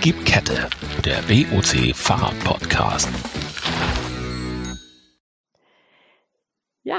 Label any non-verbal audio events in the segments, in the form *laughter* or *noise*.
Gib Kette, der WOC Fahrrad-Podcast.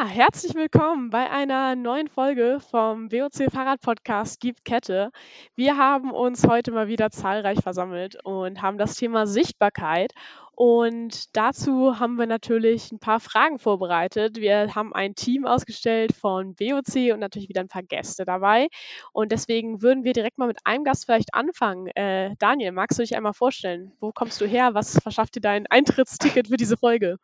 Herzlich willkommen bei einer neuen Folge vom WOC Fahrrad Podcast Gibt Kette. Wir haben uns heute mal wieder zahlreich versammelt und haben das Thema Sichtbarkeit. Und dazu haben wir natürlich ein paar Fragen vorbereitet. Wir haben ein Team ausgestellt von WOC und natürlich wieder ein paar Gäste dabei. Und deswegen würden wir direkt mal mit einem Gast vielleicht anfangen. Äh, Daniel, magst du dich einmal vorstellen? Wo kommst du her? Was verschafft dir dein Eintrittsticket für diese Folge?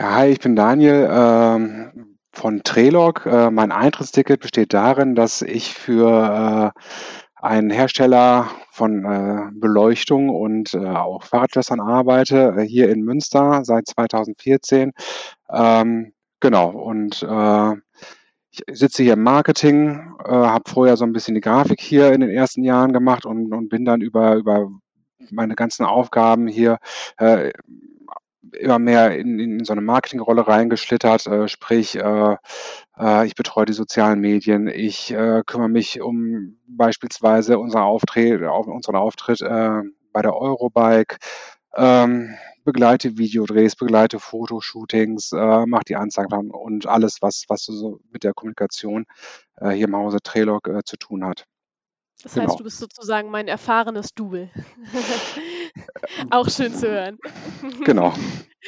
Ja, hi, ich bin Daniel ähm, von Trelog. Äh, mein Eintrittsticket besteht darin, dass ich für äh, einen Hersteller von äh, Beleuchtung und äh, auch Fahrradschlössern arbeite, äh, hier in Münster seit 2014. Ähm, genau, und äh, ich sitze hier im Marketing, äh, habe vorher so ein bisschen die Grafik hier in den ersten Jahren gemacht und, und bin dann über, über meine ganzen Aufgaben hier äh, immer mehr in, in so eine Marketingrolle reingeschlittert, äh, sprich, äh, äh, ich betreue die sozialen Medien, ich äh, kümmere mich um beispielsweise unser Auftritt, auf, unseren Auftritt äh, bei der Eurobike, ähm, begleite Videodrehs, begleite Fotoshootings, äh, mache die Anzeigen und alles, was, was so mit der Kommunikation äh, hier im Hause Trelog äh, zu tun hat. Das heißt, genau. du bist sozusagen mein erfahrenes Double. *laughs* Auch schön zu hören. Genau.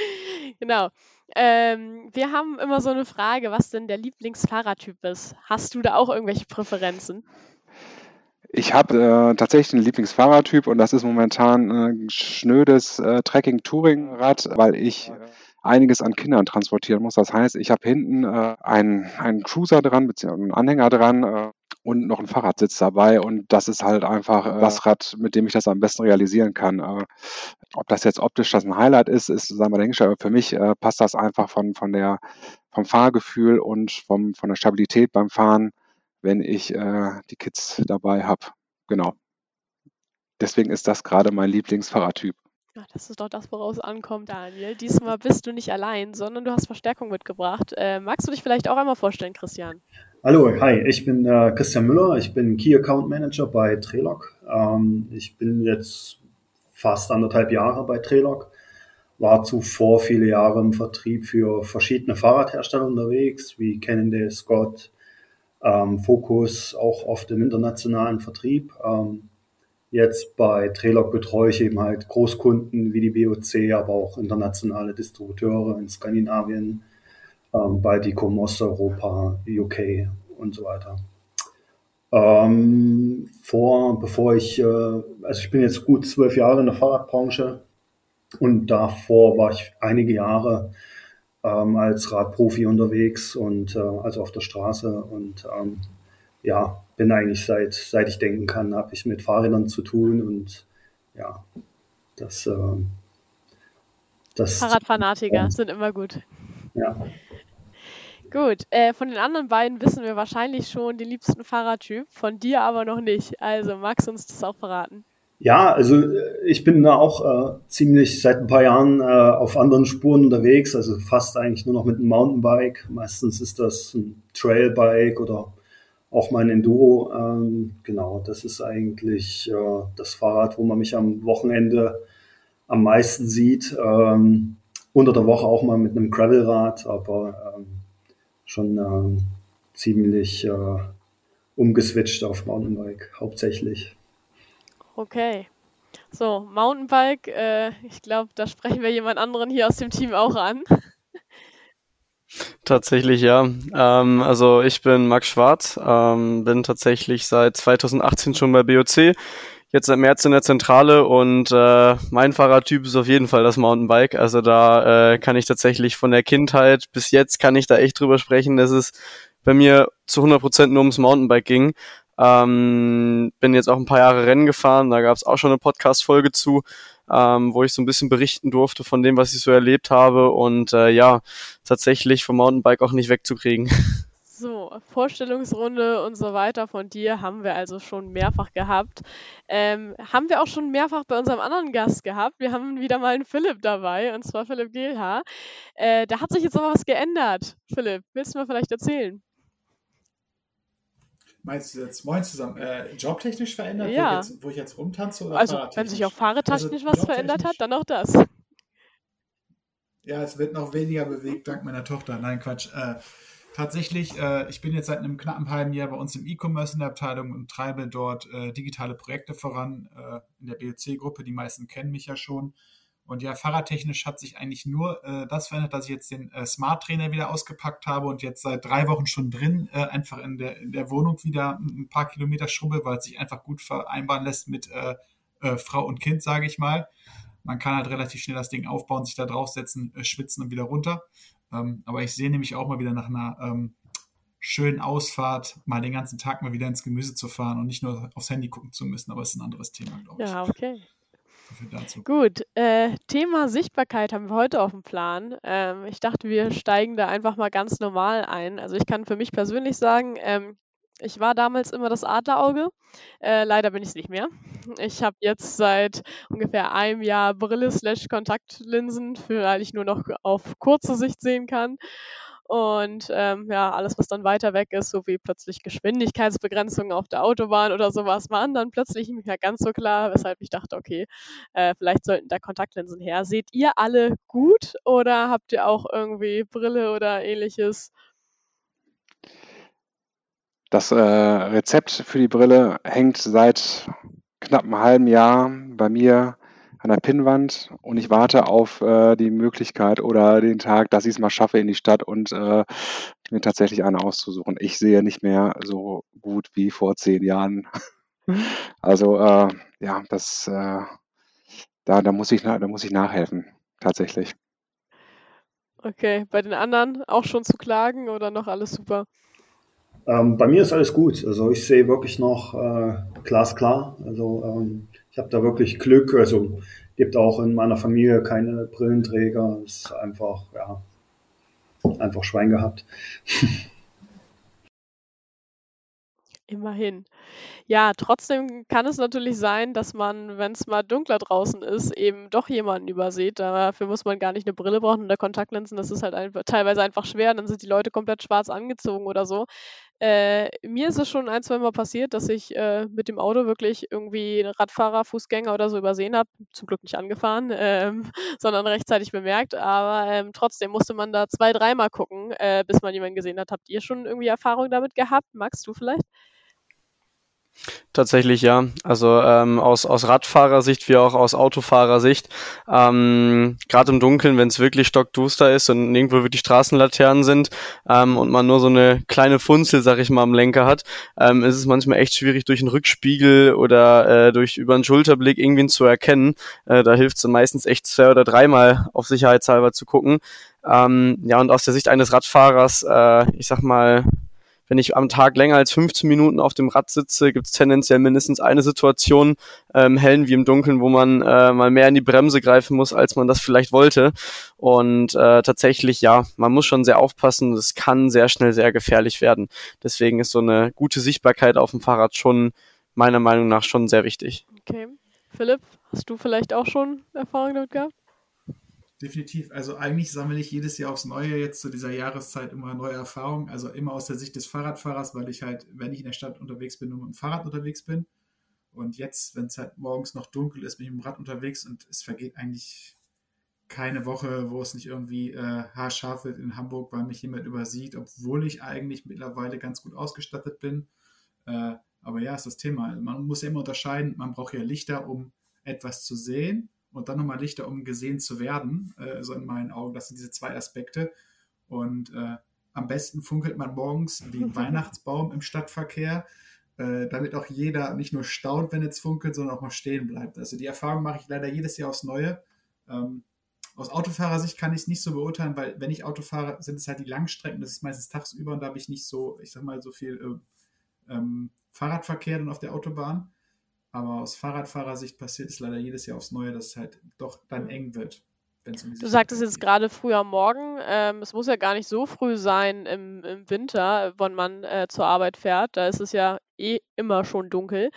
*laughs* genau. Ähm, wir haben immer so eine Frage, was denn der Lieblingsfahrertyp ist. Hast du da auch irgendwelche Präferenzen? Ich habe äh, tatsächlich einen Lieblingsfahrertyp und das ist momentan ein äh, schnödes äh, Trekking-Touring-Rad, weil ich einiges an Kindern transportieren muss. Das heißt, ich habe hinten äh, einen, einen Cruiser dran, beziehungsweise einen Anhänger dran, äh, und noch ein Fahrradsitz dabei. Und das ist halt einfach äh, das Rad, mit dem ich das am besten realisieren kann. Äh, ob das jetzt optisch das ein Highlight ist, ist, sagen wir, denke ich, aber für mich äh, passt das einfach von, von der, vom Fahrgefühl und vom, von der Stabilität beim Fahren, wenn ich äh, die Kids dabei habe. Genau. Deswegen ist das gerade mein Lieblingsfahrradtyp. Ach, das ist doch das, woraus es ankommt, Daniel. Diesmal bist du nicht allein, sondern du hast Verstärkung mitgebracht. Äh, magst du dich vielleicht auch einmal vorstellen, Christian? Hallo, hi, ich bin äh, Christian Müller, ich bin Key Account Manager bei Trelog. Ähm, ich bin jetzt fast anderthalb Jahre bei Trelog, war zuvor viele Jahre im Vertrieb für verschiedene Fahrradhersteller unterwegs, wie Cannondale, Scott, ähm, Focus, auch oft im internationalen Vertrieb. Ähm, jetzt bei Trelog betreue ich eben halt Großkunden wie die BOC, aber auch internationale Distributeure in Skandinavien, ähm, Baltikum, Osteuropa, UK und so weiter. Ähm, vor, bevor ich, äh, also ich bin jetzt gut zwölf Jahre in der Fahrradbranche und davor war ich einige Jahre ähm, als Radprofi unterwegs und äh, also auf der Straße und ähm, ja, bin eigentlich seit, seit ich denken kann, habe ich mit Fahrrädern zu tun und ja, das, äh, das Fahrradfanatiker ja. sind immer gut. Ja. Gut, äh, von den anderen beiden wissen wir wahrscheinlich schon den liebsten Fahrradtyp, von dir aber noch nicht. Also magst du uns das auch verraten? Ja, also äh, ich bin da auch äh, ziemlich seit ein paar Jahren äh, auf anderen Spuren unterwegs, also fast eigentlich nur noch mit einem Mountainbike. Meistens ist das ein Trailbike oder auch mein Enduro. Ähm, genau, das ist eigentlich äh, das Fahrrad, wo man mich am Wochenende am meisten sieht. Ähm, unter der Woche auch mal mit einem Gravelrad, aber ähm, schon äh, ziemlich äh, umgeswitcht auf Mountainbike hauptsächlich. Okay. So, Mountainbike, äh, ich glaube, da sprechen wir jemand anderen hier aus dem Team auch an. *laughs* Tatsächlich ja. Ähm, also ich bin Max Schwarz, ähm, bin tatsächlich seit 2018 schon bei BOC, jetzt seit März in der Zentrale und äh, mein Fahrradtyp ist auf jeden Fall das Mountainbike. Also da äh, kann ich tatsächlich von der Kindheit bis jetzt kann ich da echt drüber sprechen, dass es bei mir zu 100 Prozent nur ums Mountainbike ging. Ähm, bin jetzt auch ein paar Jahre Rennen gefahren, da gab es auch schon eine Podcast-Folge zu, ähm, wo ich so ein bisschen berichten durfte von dem, was ich so erlebt habe und äh, ja, tatsächlich vom Mountainbike auch nicht wegzukriegen. *laughs* So, Vorstellungsrunde und so weiter von dir haben wir also schon mehrfach gehabt. Ähm, haben wir auch schon mehrfach bei unserem anderen Gast gehabt. Wir haben wieder mal einen Philipp dabei, und zwar Philipp Gehlhaar. Äh, da hat sich jetzt aber was geändert. Philipp, willst du mal vielleicht erzählen? Meinst du jetzt, moin zusammen, äh, jobtechnisch verändert, Ja. wo, ich jetzt, wo ich jetzt rumtanze oder Also, wenn sich auch fahrradtechnisch Also, was verändert hat, dann auch das. Ja, es wird noch weniger bewegt dank meiner Tochter. Nein, Quatsch. Äh, tatsächlich, äh, ich bin jetzt seit einem knappen halben Jahr bei uns im E-Commerce in der Abteilung und treibe dort äh, digitale Projekte voran äh, in der BOC-Gruppe. Die meisten kennen mich ja schon. Und ja, fahrradtechnisch hat sich eigentlich nur äh, das verändert, dass ich jetzt den äh, Smart Trainer wieder ausgepackt habe und jetzt seit drei Wochen schon drin äh, einfach in der, in der Wohnung wieder ein paar Kilometer schrubbe, weil es sich einfach gut vereinbaren lässt mit Frau und Kind, sage ich mal. Man kann halt relativ schnell das Ding aufbauen, sich da draufsetzen, schwitzen und wieder runter. Ähm, aber ich sehe nämlich auch mal wieder nach einer ähm, schönen Ausfahrt, mal den ganzen Tag mal wieder ins Gemüse zu fahren und nicht nur aufs Handy gucken zu müssen. Aber es ist ein anderes Thema, glaube ich. Ja, okay. Dazu. Gut, äh, Thema Sichtbarkeit haben wir heute auf dem Plan. Ähm, ich dachte, wir steigen da einfach mal ganz normal ein. Also ich kann für mich persönlich sagen, ähm, ich war damals immer das Adlerauge. Äh, leider bin ich es nicht mehr. Ich habe jetzt seit ungefähr einem Jahr Brille slash Kontaktlinsen, für weil ich nur noch auf kurze Sicht sehen kann. Und ähm, ja, alles, was dann weiter weg ist, so wie plötzlich Geschwindigkeitsbegrenzungen auf der Autobahn oder sowas, waren dann plötzlich nicht mehr ganz so klar, weshalb ich dachte, okay, äh, vielleicht sollten da Kontaktlinsen her. Seht ihr alle gut oder habt ihr auch irgendwie Brille oder ähnliches? Das äh, Rezept für die Brille hängt seit knapp einem halben Jahr bei mir an der Pinnwand und ich warte auf äh, die Möglichkeit oder den Tag, dass ich es mal schaffe in die Stadt und äh, mir tatsächlich eine auszusuchen. Ich sehe nicht mehr so gut wie vor zehn Jahren. Also äh, ja, das äh, da, da muss ich da muss ich nachhelfen, tatsächlich. Okay, bei den anderen auch schon zu klagen oder noch alles super? Ähm, bei mir ist alles gut. Also ich sehe wirklich noch äh, glasklar. Also ähm, ich habe da wirklich Glück. Also gibt auch in meiner Familie keine Brillenträger. Ist einfach, ja, einfach Schwein gehabt. *laughs* Immerhin. Ja, trotzdem kann es natürlich sein, dass man, wenn es mal dunkler draußen ist, eben doch jemanden übersieht. Dafür muss man gar nicht eine Brille brauchen oder Kontaktlinsen. Das ist halt einfach, teilweise einfach schwer. Dann sind die Leute komplett schwarz angezogen oder so. Äh, mir ist es schon ein, zwei Mal passiert, dass ich äh, mit dem Auto wirklich irgendwie Radfahrer, Fußgänger oder so übersehen habe. Zum Glück nicht angefahren, *laughs* ähm, sondern rechtzeitig bemerkt. Aber ähm, trotzdem musste man da zwei, dreimal gucken, äh, bis man jemanden gesehen hat. Habt ihr schon irgendwie Erfahrung damit gehabt? Max, du vielleicht? Tatsächlich ja. Also ähm, aus, aus Radfahrersicht wie auch aus Autofahrersicht. Ähm, Gerade im Dunkeln, wenn es wirklich stockduster ist und irgendwo wirklich Straßenlaternen sind ähm, und man nur so eine kleine Funzel, sag ich mal, am Lenker hat, ähm, ist es manchmal echt schwierig, durch einen Rückspiegel oder äh, durch über einen Schulterblick irgendwen zu erkennen. Äh, da hilft es meistens echt zwei oder dreimal auf sicherheitshalber zu gucken. Ähm, ja, und aus der Sicht eines Radfahrers, äh, ich sag mal, wenn ich am Tag länger als 15 Minuten auf dem Rad sitze, gibt es tendenziell mindestens eine Situation, ähm, hellen wie im Dunkeln, wo man äh, mal mehr in die Bremse greifen muss, als man das vielleicht wollte. Und äh, tatsächlich, ja, man muss schon sehr aufpassen. Es kann sehr schnell sehr gefährlich werden. Deswegen ist so eine gute Sichtbarkeit auf dem Fahrrad schon meiner Meinung nach schon sehr wichtig. Okay. Philipp, hast du vielleicht auch schon Erfahrung damit gehabt? Definitiv. Also eigentlich sammle ich jedes Jahr aufs Neue jetzt zu dieser Jahreszeit immer neue Erfahrungen. Also immer aus der Sicht des Fahrradfahrers, weil ich halt, wenn ich in der Stadt unterwegs bin, nur mit dem Fahrrad unterwegs bin. Und jetzt, wenn es halt morgens noch dunkel ist, bin ich mit dem Rad unterwegs und es vergeht eigentlich keine Woche, wo es nicht irgendwie äh, haarscharf wird in Hamburg, weil mich jemand übersieht, obwohl ich eigentlich mittlerweile ganz gut ausgestattet bin. Äh, aber ja, ist das Thema. Man muss ja immer unterscheiden, man braucht ja Lichter, um etwas zu sehen und dann nochmal Lichter, um gesehen zu werden. Äh, so in meinen Augen, das sind diese zwei Aspekte. Und äh, am besten funkelt man morgens wie ein *laughs* Weihnachtsbaum im Stadtverkehr, äh, damit auch jeder nicht nur staunt, wenn es funkelt, sondern auch mal stehen bleibt. Also die Erfahrung mache ich leider jedes Jahr aufs Neue. Ähm, aus Autofahrersicht kann ich es nicht so beurteilen, weil wenn ich Auto fahre, sind es halt die Langstrecken, das ist meistens tagsüber und da habe ich nicht so, ich sag mal, so viel äh, ähm, Fahrradverkehr dann auf der Autobahn. Aber aus Fahrradfahrersicht passiert es leider jedes Jahr aufs Neue, dass es halt doch dann eng wird. wenn's um Du sagtest jetzt geht. gerade früh am Morgen. Ähm, es muss ja gar nicht so früh sein im, im Winter, wenn man äh, zur Arbeit fährt. Da ist es ja eh immer schon dunkel.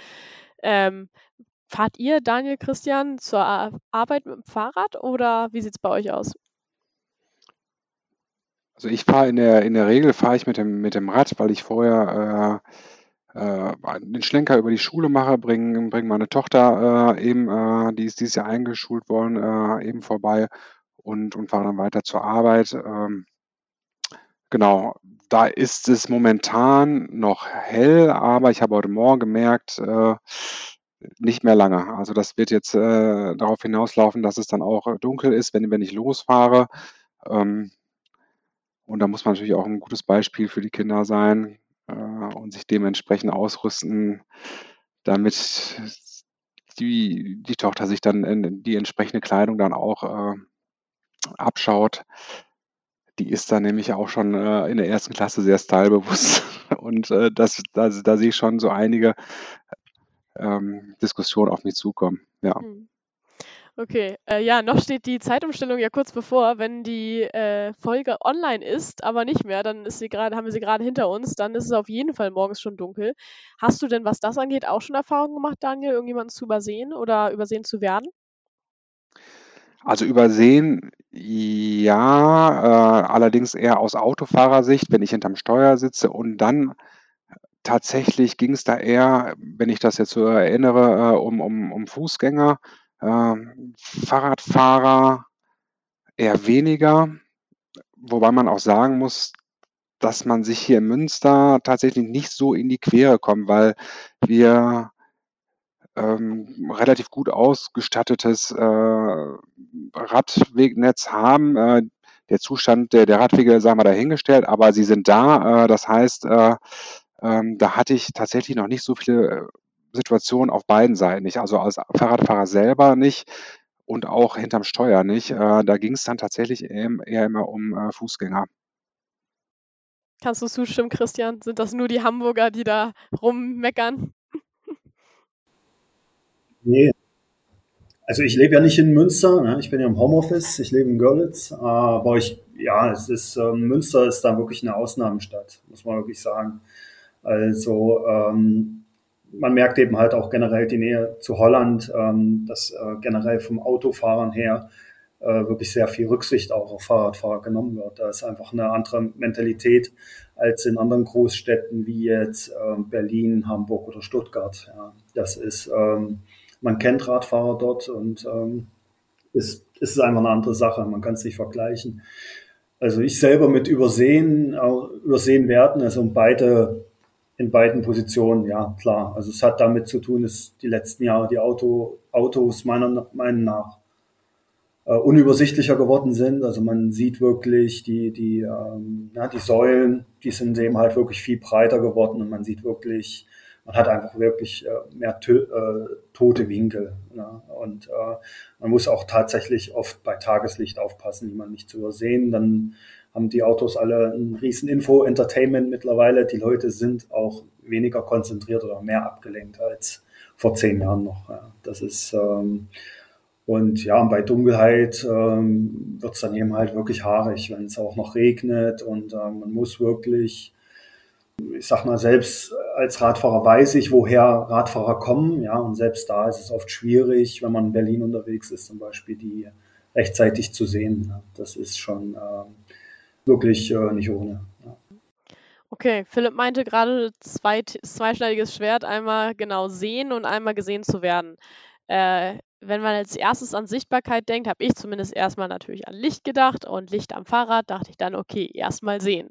Ähm, fahrt ihr, Daniel, Christian, zur Ar Arbeit mit dem Fahrrad oder wie sieht es bei euch aus? Also ich fahre in der, in der Regel fahre ich mit dem, mit dem Rad, weil ich vorher äh, den Schlenker über die Schule mache, bringe bring meine Tochter äh, eben, äh, die ist dieses Jahr eingeschult worden, äh, eben vorbei und, und fahre dann weiter zur Arbeit. Ähm, genau, da ist es momentan noch hell, aber ich habe heute Morgen gemerkt, äh, nicht mehr lange. Also das wird jetzt äh, darauf hinauslaufen, dass es dann auch dunkel ist, wenn, wenn ich losfahre. Ähm, und da muss man natürlich auch ein gutes Beispiel für die Kinder sein äh, und sich dementsprechend ausrüsten, damit die, die Tochter sich dann in die entsprechende Kleidung dann auch äh, abschaut. Die ist dann nämlich auch schon äh, in der ersten Klasse sehr stylebewusst. *laughs* Und äh, das, da, da sehe ich schon so einige ähm, Diskussionen auf mich zukommen. Ja. Hm. Okay, äh, ja, noch steht die Zeitumstellung ja kurz bevor. Wenn die äh, Folge online ist, aber nicht mehr, dann ist sie gerade, haben wir sie gerade hinter uns, dann ist es auf jeden Fall morgens schon dunkel. Hast du denn, was das angeht, auch schon Erfahrungen gemacht, Daniel, irgendjemanden zu übersehen oder übersehen zu werden? Also übersehen, ja, äh, allerdings eher aus Autofahrersicht, wenn ich hinterm Steuer sitze und dann tatsächlich ging es da eher, wenn ich das jetzt so erinnere, äh, um, um, um Fußgänger, äh, Fahrradfahrer eher weniger, wobei man auch sagen muss, dass man sich hier in Münster tatsächlich nicht so in die Quere kommt, weil wir ähm, relativ gut ausgestattetes äh, Radwegnetz haben. Äh, der Zustand der, der Radwege, sagen wir, dahingestellt, aber sie sind da. Äh, das heißt, äh, ähm, da hatte ich tatsächlich noch nicht so viele Situationen auf beiden Seiten nicht. Also als Fahrradfahrer selber nicht und auch hinterm Steuer nicht. Äh, da ging es dann tatsächlich eher immer um äh, Fußgänger. Kannst du zustimmen, Christian? Sind das nur die Hamburger, die da rummeckern? Nee. Also ich lebe ja nicht in Münster, ne? ich bin ja im Homeoffice, ich lebe in Görlitz, aber ich, ja, es ist, äh, Münster ist da wirklich eine Ausnahmestadt, muss man wirklich sagen. Also ähm, man merkt eben halt auch generell die Nähe zu Holland, ähm, dass äh, generell vom Autofahren her äh, wirklich sehr viel Rücksicht auch auf Fahrradfahrer genommen wird. Da ist einfach eine andere Mentalität als in anderen Großstädten wie jetzt äh, Berlin, Hamburg oder Stuttgart. Ja, das ist, ähm, man kennt Radfahrer dort und ähm, ist, ist einfach eine andere Sache. Man kann es nicht vergleichen. Also ich selber mit Übersehen, Übersehen werden, also beide in beiden Positionen, ja, klar. Also es hat damit zu tun, dass die letzten Jahre die Auto, Autos meiner Meinung nach äh, unübersichtlicher geworden sind. Also man sieht wirklich die, die, ähm, ja, die Säulen, die sind eben halt wirklich viel breiter geworden und man sieht wirklich, man hat einfach wirklich äh, mehr tö äh, tote Winkel. Ne? Und äh, man muss auch tatsächlich oft bei Tageslicht aufpassen, die man nicht zu übersehen. Dann haben die Autos alle ein riesen Info-Entertainment mittlerweile. Die Leute sind auch weniger konzentriert oder mehr abgelenkt als vor zehn Jahren noch. Das ist ähm, und ja, bei Dunkelheit ähm, wird es dann eben halt wirklich haarig, wenn es auch noch regnet und ähm, man muss wirklich, ich sag mal, selbst als Radfahrer weiß ich, woher Radfahrer kommen, ja, und selbst da ist es oft schwierig, wenn man in Berlin unterwegs ist, zum Beispiel die rechtzeitig zu sehen. Das ist schon ähm, wirklich äh, nicht ohne. Ja. Okay, Philipp meinte gerade zwei, zweischneidiges Schwert, einmal genau sehen und einmal gesehen zu werden. Äh, wenn man als erstes an Sichtbarkeit denkt, habe ich zumindest erstmal natürlich an Licht gedacht und Licht am Fahrrad dachte ich dann, okay, erstmal sehen.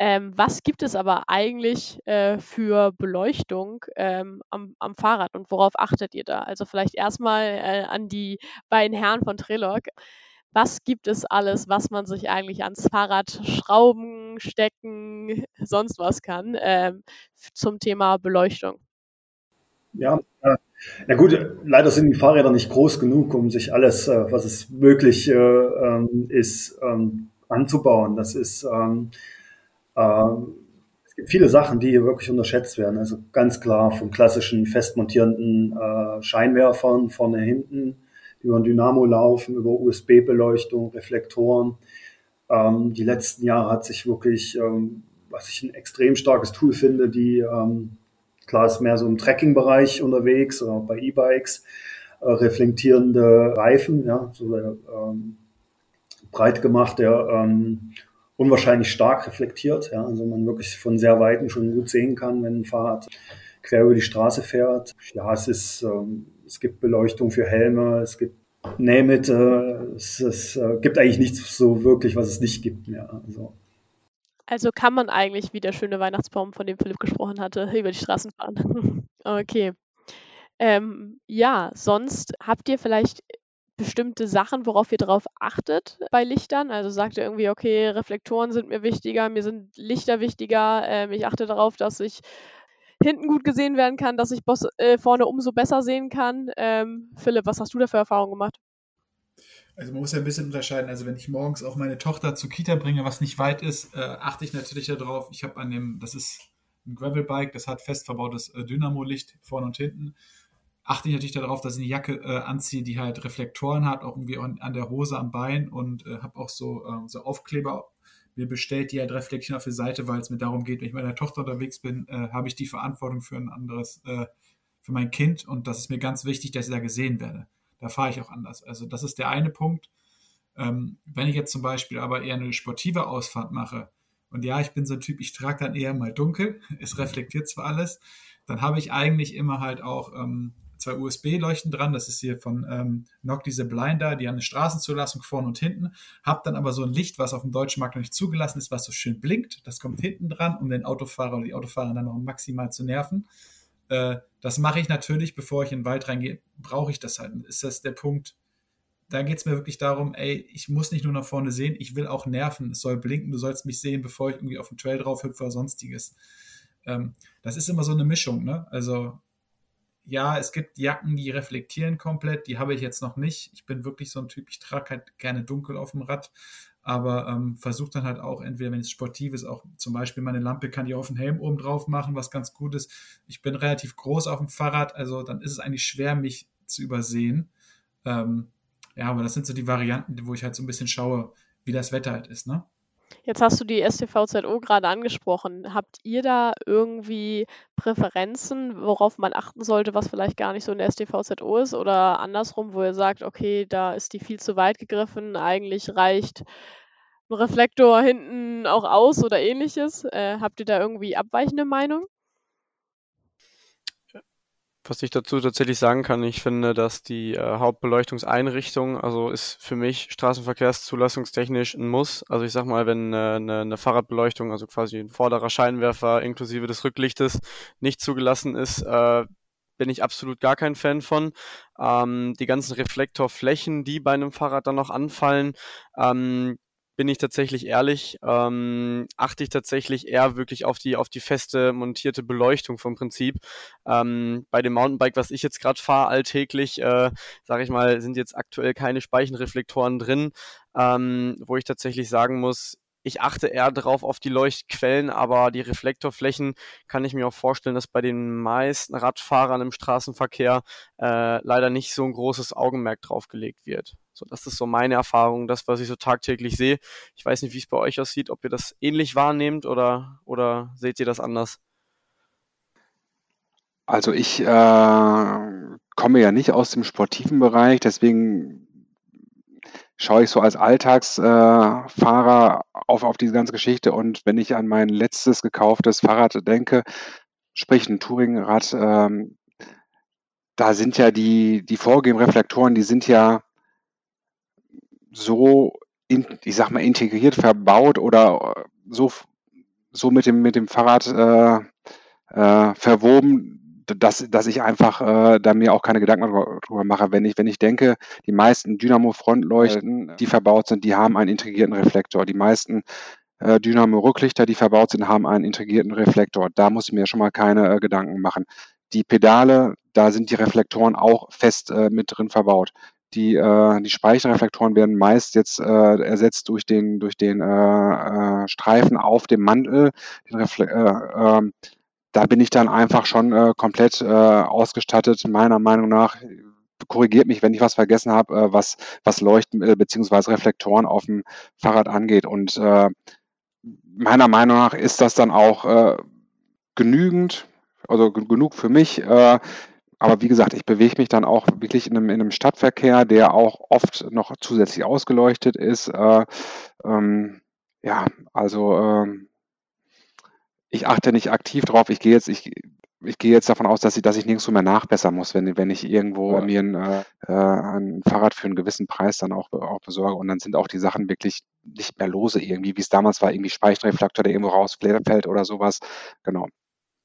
Ähm, was gibt es aber eigentlich äh, für Beleuchtung ähm, am, am, Fahrrad und worauf achtet ihr da? Also vielleicht erstmal äh, an die beiden Herren von Trelog was gibt es alles, was man sich eigentlich ans Fahrrad schrauben, stecken, *laughs* sonst was kann, ähm, zum Thema Beleuchtung? Ja, äh, ja gut, leider sind die Fahrräder nicht groß genug, um sich alles, äh, was es möglich äh, ähm, ist, ähm, anzubauen. Das ist, ähm, äh, es gibt viele Sachen, die hier wirklich unterschätzt werden. Also ganz klar von klassischen festmontierenden äh, Scheinwerfern vorne, hinten, über ein Dynamo laufen, über USB-Beleuchtung, Reflektoren. Ähm, die letzten Jahre hat sich wirklich, ähm, was ich ein extrem starkes Tool finde, die, ähm, klar ist mehr so im Tracking-Bereich unterwegs oder bei E-Bikes, äh, reflektierende Reifen, ja, so ähm, breit gemacht, der ähm, unwahrscheinlich stark reflektiert. Ja, also man wirklich von sehr Weiten schon gut sehen kann, wenn ein Fahrrad quer über die Straße fährt. Ja, es ist, ähm, es gibt Beleuchtung für Helme, es gibt Name it, äh, es, es äh, gibt eigentlich nichts so wirklich, was es nicht gibt. Ja, also. also kann man eigentlich, wie der schöne Weihnachtsbaum, von dem Philipp gesprochen hatte, *laughs* über die Straßen fahren. *laughs* okay. Ähm, ja, sonst habt ihr vielleicht bestimmte Sachen, worauf ihr darauf achtet bei Lichtern? Also sagt ihr irgendwie, okay, Reflektoren sind mir wichtiger, mir sind Lichter wichtiger, ähm, ich achte darauf, dass ich hinten gut gesehen werden kann, dass ich Boss, äh, vorne umso besser sehen kann. Ähm, Philipp, was hast du da für Erfahrungen gemacht? Also man muss ja ein bisschen unterscheiden. Also wenn ich morgens auch meine Tochter zur Kita bringe, was nicht weit ist, äh, achte ich natürlich darauf. Ich habe an dem, das ist ein Gravelbike, das hat fest verbautes äh, Dynamo-Licht vorne und hinten achte ich natürlich darauf, dass ich eine Jacke äh, anziehe, die halt Reflektoren hat, auch irgendwie an, an der Hose, am Bein und äh, habe auch so, äh, so Aufkleber mir bestellt, die halt reflektieren auf die Seite, weil es mir darum geht, wenn ich mit meiner Tochter unterwegs bin, äh, habe ich die Verantwortung für ein anderes, äh, für mein Kind und das ist mir ganz wichtig, dass ich da gesehen werde. Da fahre ich auch anders. Also das ist der eine Punkt. Ähm, wenn ich jetzt zum Beispiel aber eher eine sportive Ausfahrt mache, und ja, ich bin so ein Typ, ich trage dann eher mal dunkel, *laughs* es reflektiert zwar alles, dann habe ich eigentlich immer halt auch ähm, zwei USB-Leuchten dran. Das ist hier von ähm, Nock diese Blinder, die haben eine Straßenzulassung vorne und hinten. Hab dann aber so ein Licht, was auf dem deutschen Markt noch nicht zugelassen ist, was so schön blinkt. Das kommt hinten dran, um den Autofahrer oder die Autofahrer dann noch maximal zu nerven. Äh, das mache ich natürlich, bevor ich in den Wald reingehe, brauche ich das halt. Ist das der Punkt? Da geht es mir wirklich darum, ey, ich muss nicht nur nach vorne sehen, ich will auch nerven. Es soll blinken, du sollst mich sehen, bevor ich irgendwie auf den Trail drauf hüpfe oder sonstiges. Ähm, das ist immer so eine Mischung, ne? Also ja, es gibt Jacken, die reflektieren komplett. Die habe ich jetzt noch nicht. Ich bin wirklich so ein Typ, ich trage halt gerne dunkel auf dem Rad. Aber ähm, versuche dann halt auch, entweder wenn es sportiv ist, auch zum Beispiel meine Lampe kann ich auf den Helm oben drauf machen, was ganz gut ist. Ich bin relativ groß auf dem Fahrrad, also dann ist es eigentlich schwer, mich zu übersehen. Ähm, ja, aber das sind so die Varianten, wo ich halt so ein bisschen schaue, wie das Wetter halt ist, ne? Jetzt hast du die STVZO gerade angesprochen. Habt ihr da irgendwie Präferenzen, worauf man achten sollte, was vielleicht gar nicht so in der STVZO ist? Oder andersrum, wo ihr sagt, okay, da ist die viel zu weit gegriffen, eigentlich reicht ein Reflektor hinten auch aus oder ähnliches? Äh, habt ihr da irgendwie abweichende Meinung? Was ich dazu tatsächlich sagen kann, ich finde, dass die äh, Hauptbeleuchtungseinrichtung, also ist für mich straßenverkehrszulassungstechnisch ein Muss. Also ich sag mal, wenn äh, eine, eine Fahrradbeleuchtung, also quasi ein vorderer Scheinwerfer inklusive des Rücklichtes nicht zugelassen ist, äh, bin ich absolut gar kein Fan von. Ähm, die ganzen Reflektorflächen, die bei einem Fahrrad dann noch anfallen, ähm, bin ich tatsächlich ehrlich, ähm, achte ich tatsächlich eher wirklich auf die, auf die feste montierte Beleuchtung vom Prinzip. Ähm, bei dem Mountainbike, was ich jetzt gerade fahre, alltäglich, äh, sage ich mal, sind jetzt aktuell keine Speichenreflektoren drin, ähm, wo ich tatsächlich sagen muss, ich achte eher darauf auf die Leuchtquellen, aber die Reflektorflächen kann ich mir auch vorstellen, dass bei den meisten Radfahrern im Straßenverkehr äh, leider nicht so ein großes Augenmerk drauf gelegt wird. So, das ist so meine Erfahrung, das, was ich so tagtäglich sehe. Ich weiß nicht, wie es bei euch aussieht, ob ihr das ähnlich wahrnehmt oder, oder seht ihr das anders? Also ich äh, komme ja nicht aus dem sportiven Bereich, deswegen schaue ich so als Alltagsfahrer auf, auf diese ganze Geschichte. Und wenn ich an mein letztes gekauftes Fahrrad denke, sprich ein Touringrad, ähm, da sind ja die, die vorgegebenen Reflektoren, die sind ja so, in, ich sag mal, integriert verbaut oder so, so mit dem, mit dem Fahrrad äh, äh, verwoben, dass, dass ich einfach äh, da mir auch keine Gedanken darüber mache. Wenn ich, wenn ich denke, die meisten Dynamo-Frontleuchten, die verbaut sind, die haben einen integrierten Reflektor. Die meisten äh, Dynamo-Rücklichter, die verbaut sind, haben einen integrierten Reflektor. Da muss ich mir schon mal keine äh, Gedanken machen. Die Pedale, da sind die Reflektoren auch fest äh, mit drin verbaut. Die, äh, die Speichenreflektoren werden meist jetzt äh, ersetzt durch den, durch den äh, äh, Streifen auf dem Mantel. Den Refle äh, äh, da bin ich dann einfach schon äh, komplett äh, ausgestattet, meiner Meinung nach. Korrigiert mich, wenn ich was vergessen habe, äh, was, was Leuchten äh, bzw. Reflektoren auf dem Fahrrad angeht. Und äh, meiner Meinung nach ist das dann auch äh, genügend, also genug für mich. Äh, aber wie gesagt, ich bewege mich dann auch wirklich in einem, in einem Stadtverkehr, der auch oft noch zusätzlich ausgeleuchtet ist. Äh, ähm, Ja, also ähm, ich achte nicht aktiv drauf. Ich gehe jetzt, ich, ich gehe jetzt davon aus, dass ich, dass ich nirgendwo mehr nachbessern muss, wenn, wenn ich irgendwo Ja. mir ein, äh, äh, ein Fahrrad für einen gewissen Preis dann auch, auch besorge. Und dann sind auch die Sachen wirklich nicht mehr lose irgendwie, wie es damals war, irgendwie Speichenreflektor, der irgendwo rausfällt oder sowas. Genau.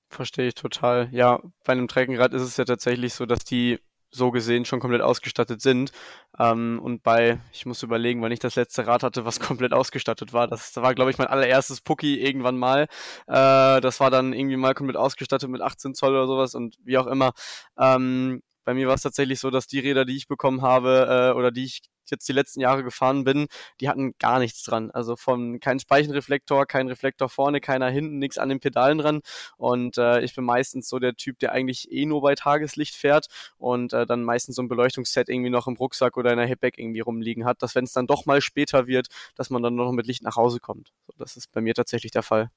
Verstehe ich total. Ja, bei einem Trekkingrad ist es ja tatsächlich so, dass die so gesehen schon komplett ausgestattet sind. Ähm, und bei, ich muss überlegen, wann ich das letzte Rad hatte, was *laughs* komplett ausgestattet war. Das war, glaube ich, mein allererstes Pucki irgendwann mal. Äh, das war dann irgendwie mal komplett ausgestattet mit 18 Zoll oder sowas und wie auch immer. Ähm, bei mir war es tatsächlich so, dass die Räder, die ich bekommen habe äh, oder die ich jetzt die letzten Jahre gefahren bin, die hatten gar nichts dran. Also von kein Speichenreflektor, kein Reflektor vorne, keiner hinten, nichts an den Pedalen dran. Und äh, ich bin meistens so der Typ, der eigentlich eh nur bei Tageslicht fährt und äh, dann meistens so ein Beleuchtungsset irgendwie noch im Rucksack oder in der Hipback irgendwie rumliegen hat, dass wenn es dann doch mal später wird, dass man dann noch mit Licht nach Hause kommt. So, das ist bei mir tatsächlich der Fall.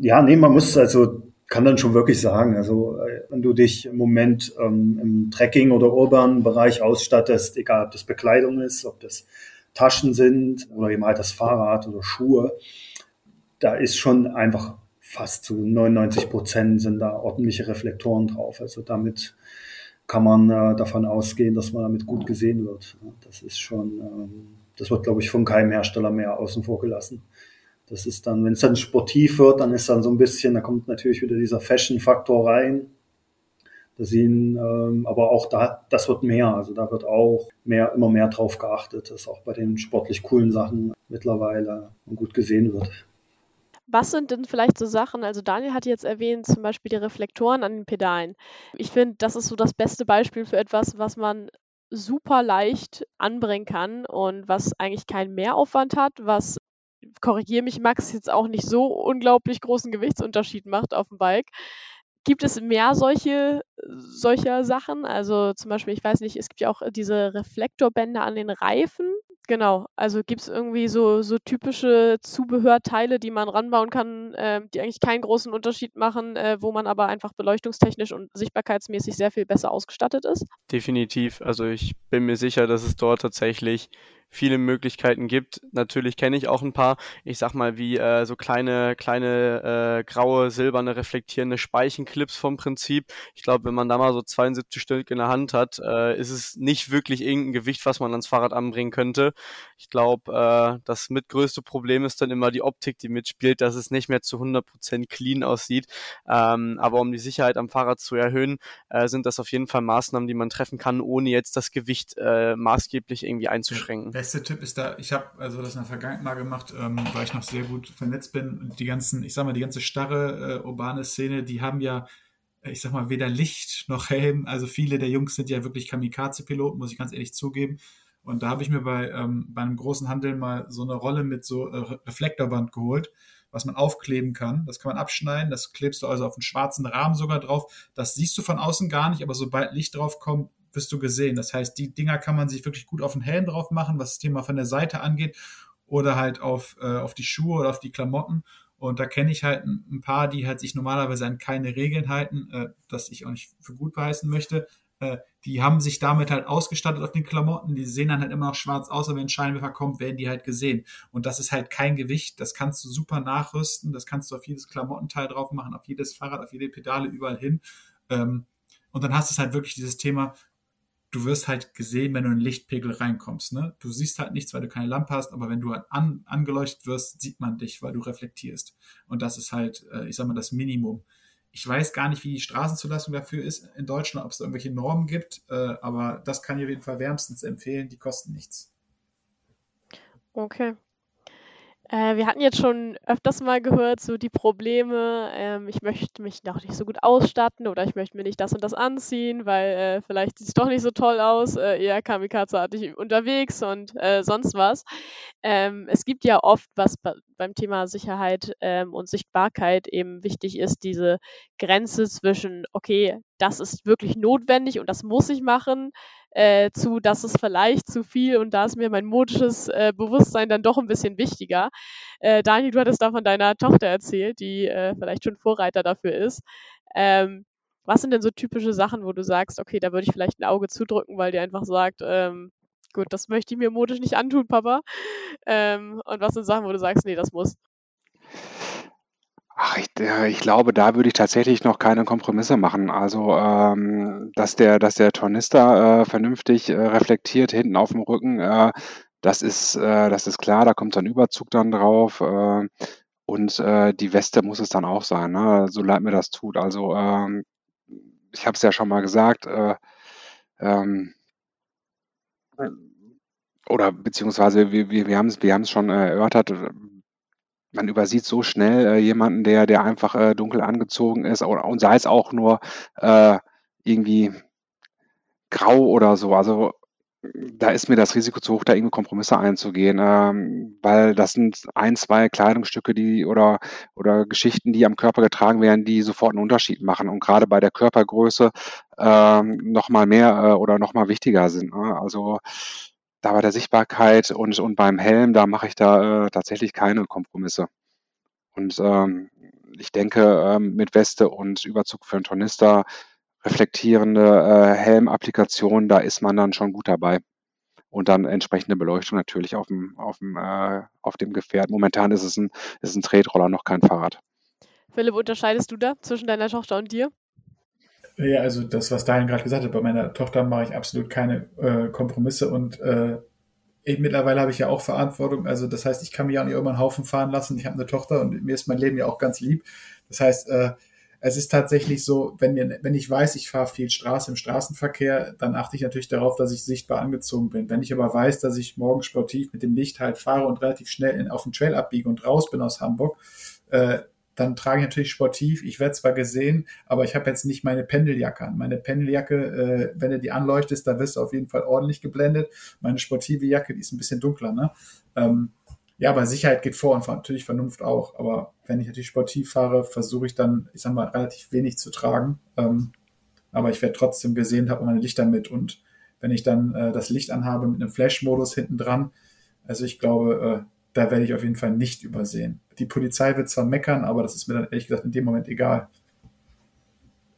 Ja, nee, man muss also kann dann schon wirklich sagen, also äh, wenn du dich im Moment ähm, im Trekking- oder urbanen Bereich ausstattest, egal ob das Bekleidung ist, ob das Taschen sind oder eben halt das Fahrrad oder Schuhe, da ist schon einfach fast zu 99 Prozent sind da ordentliche Reflektoren drauf. Also damit kann man äh, davon ausgehen, dass man damit gut gesehen wird. Das ist schon, ähm, das wird, glaube ich, von keinem Hersteller mehr außen vor gelassen. Das ist dann, wenn es dann sportiv wird, dann ist dann so ein bisschen, da kommt natürlich wieder dieser Fashion-Faktor rein. Da sehen, ähm, aber auch da, das wird mehr. Also da wird auch mehr, immer mehr drauf geachtet, dass auch bei den sportlich coolen Sachen mittlerweile gut gesehen wird. Was sind denn vielleicht so Sachen, also Daniel hat jetzt erwähnt, zum Beispiel die Reflektoren an den Pedalen. Ich finde, das ist so das beste Beispiel für etwas, was man super leicht anbringen kann und was eigentlich keinen Mehraufwand hat, was korrigiere mich, Max, jetzt auch nicht so unglaublich großen Gewichtsunterschied macht auf dem Bike. Gibt es mehr solche solcher Sachen? Also zum Beispiel, ich weiß nicht, es gibt ja auch diese Reflektorbänder an den Reifen. Genau, also gibt es irgendwie so, so typische Zubehörteile, die man ranbauen kann, äh, die eigentlich keinen großen Unterschied machen, äh, wo man aber einfach beleuchtungstechnisch und sichtbarkeitsmäßig sehr viel besser ausgestattet ist? Definitiv. Also ich bin mir sicher, dass es dort tatsächlich viele Möglichkeiten gibt. Natürlich kenne ich auch ein paar, ich sag mal, wie äh, so kleine, kleine äh, graue, silberne, reflektierende Speichenclips vom Prinzip. Ich glaube, wenn man da mal so 72 Stück in der Hand hat, äh, ist es nicht wirklich irgendein Gewicht, was man ans Fahrrad anbringen könnte. Ich glaube, äh, das mitgrößte Problem ist dann immer die Optik, die mitspielt, dass es nicht mehr zu 100% clean aussieht. Ähm, aber um die Sicherheit am Fahrrad zu erhöhen, äh, sind das auf jeden Fall Maßnahmen, die man treffen kann, ohne jetzt das Gewicht äh, maßgeblich irgendwie einzuschränken beste Tipp ist da, ich habe also das in der Vergangenheit mal gemacht, ähm, weil ich noch sehr gut vernetzt bin und die ganzen, ich sag mal, die ganze starre äh, urbane Szene, die haben ja, ich sag mal, weder Licht noch Helm. Also viele der Jungs sind ja wirklich Kamikaze-Piloten, muss ich ganz ehrlich zugeben. Und da habe ich mir bei, ähm, bei einem großen Handel mal so eine Rolle mit so äh, Reflektorband geholt, was man aufkleben kann. Das kann man abschneiden, das klebst du also auf einen schwarzen Rahmen sogar drauf. Das siehst du von außen gar nicht, aber sobald Licht drauf kommt, wirst du gesehen. Das heißt, die Dinger kann man sich wirklich gut auf den Helm drauf machen, was das Thema von der Seite angeht, oder halt auf, äh, auf die Schuhe oder auf die Klamotten. Und da kenne ich halt ein, paar, die halt sich normalerweise an keine Regeln halten, äh, das ich auch nicht für gut beheißen möchte. Äh, die haben sich damit halt ausgestattet auf den Klamotten. Die sehen dann halt immer noch schwarz aus, aber wenn ein Scheinwerfer kommt, werden die halt gesehen. Und das ist halt kein Gewicht. Das kannst du super nachrüsten. Das kannst du auf jedes Klamottenteil drauf machen, auf jedes Fahrrad, auf jede Pedale, überall hin. Ähm, und dann hast du halt wirklich dieses Thema, du wirst halt gesehen, wenn du in den Lichtpegel reinkommst. Ne? Du siehst halt nichts, weil du keine Lampe hast, aber wenn du an, angeleuchtet wirst, sieht man dich, weil du reflektierst. Und das ist halt, äh, ich sag mal, das Minimum. Ich weiß gar nicht, wie die Straßenzulassung dafür ist in Deutschland, ob es irgendwelche Normen gibt, äh, aber das kann ich auf jeden Fall wärmstens empfehlen. Die kosten nichts. Okay. Äh, wir hatten jetzt schon öfters mal gehört, so die Probleme, ähm, ich möchte mich noch nicht so gut ausstatten oder ich möchte mir nicht das und das anziehen, weil äh, vielleicht sieht es doch nicht so toll aus, äh, eher kamikazeartig unterwegs und äh, sonst was. Ähm, es gibt ja oft, was beim Thema Sicherheit ähm, und Sichtbarkeit eben wichtig ist, diese Grenze zwischen, okay, das ist wirklich notwendig und das muss ich machen, äh, zu, das ist vielleicht zu viel und da ist mir mein modisches äh, Bewusstsein dann doch ein bisschen wichtiger. Äh, Daniel, du hattest da von deiner Tochter erzählt, die äh, vielleicht schon Vorreiter dafür ist. Ähm, was sind denn so typische Sachen, wo du sagst, okay, da würde ich vielleicht ein Auge zudrücken, weil die einfach sagt, ähm, gut, das möchte ich mir modisch nicht antun, Papa. Ähm, und was sind Sachen, wo du sagst, nee, das muss? Ach, ich, äh, ich glaube, da würde ich tatsächlich noch keine Kompromisse machen. Also, ähm, dass der, dass der Tornister äh, vernünftig äh, reflektiert hinten auf dem Rücken, äh, das ist, äh, das ist klar. Da kommt so ein Überzug dann drauf. Äh, und äh, die Weste muss es dann auch sein, ne? so leid mir das tut. Also, ähm, ich habe es ja schon mal gesagt. Äh, ähm, oder beziehungsweise wir, wir, wir haben es wir haben's schon äh, erörtert, man übersieht so schnell äh, jemanden, der, der einfach äh, dunkel angezogen ist oder, und sei es auch nur äh, irgendwie grau oder so. Also da ist mir das Risiko zu hoch, da irgendwie Kompromisse einzugehen, ähm, weil das sind ein, zwei Kleidungsstücke, die oder oder Geschichten, die am Körper getragen werden, die sofort einen Unterschied machen und gerade bei der Körpergröße ähm, noch mehr äh, oder noch mal wichtiger sind. Ne? Also da bei der Sichtbarkeit und, und beim Helm, da mache ich da äh, tatsächlich keine Kompromisse. Und ähm, ich denke, ähm, mit Weste und Überzug für einen Tornister, reflektierende äh, Helmapplikationen, da ist man dann schon gut dabei. Und dann entsprechende Beleuchtung natürlich auf dem, auf dem, äh, auf dem Gefährt. Momentan ist es ein, ist ein Tretroller, noch kein Fahrrad. Philipp, unterscheidest du da zwischen deiner Tochter und dir? Ja, also das, was Daniel gerade gesagt hat, bei meiner Tochter mache ich absolut keine äh, Kompromisse und äh, ich, mittlerweile habe ich ja auch Verantwortung. Also das heißt, ich kann mich auch nicht über einen Haufen fahren lassen. Ich habe eine Tochter und mir ist mein Leben ja auch ganz lieb. Das heißt, äh, es ist tatsächlich so, wenn, mir, wenn ich weiß, ich fahre viel Straße im Straßenverkehr, dann achte ich natürlich darauf, dass ich sichtbar angezogen bin. Wenn ich aber weiß, dass ich morgen sportiv mit dem Licht halt fahre und relativ schnell in, auf den Trail abbiege und raus bin aus Hamburg, äh, dann trage ich natürlich sportiv. Ich werde zwar gesehen, aber ich habe jetzt nicht meine Pendeljacke an. Meine Pendeljacke, äh, wenn du die anleuchtest, da wirst du auf jeden Fall ordentlich geblendet. Meine sportive Jacke, die ist ein bisschen dunkler. Ne? Ähm, ja, aber Sicherheit geht vor und natürlich Vernunft auch. Aber wenn ich natürlich sportiv fahre, versuche ich dann, ich sag mal, relativ wenig zu tragen. Ähm, aber ich werde trotzdem gesehen, habe meine Lichter mit. Und wenn ich dann äh, das Licht anhabe mit einem Flash-Modus hinten dran, also ich glaube, äh, da werde ich auf jeden Fall nicht übersehen. Die Polizei wird zwar meckern, aber das ist mir dann ehrlich gesagt in dem Moment egal.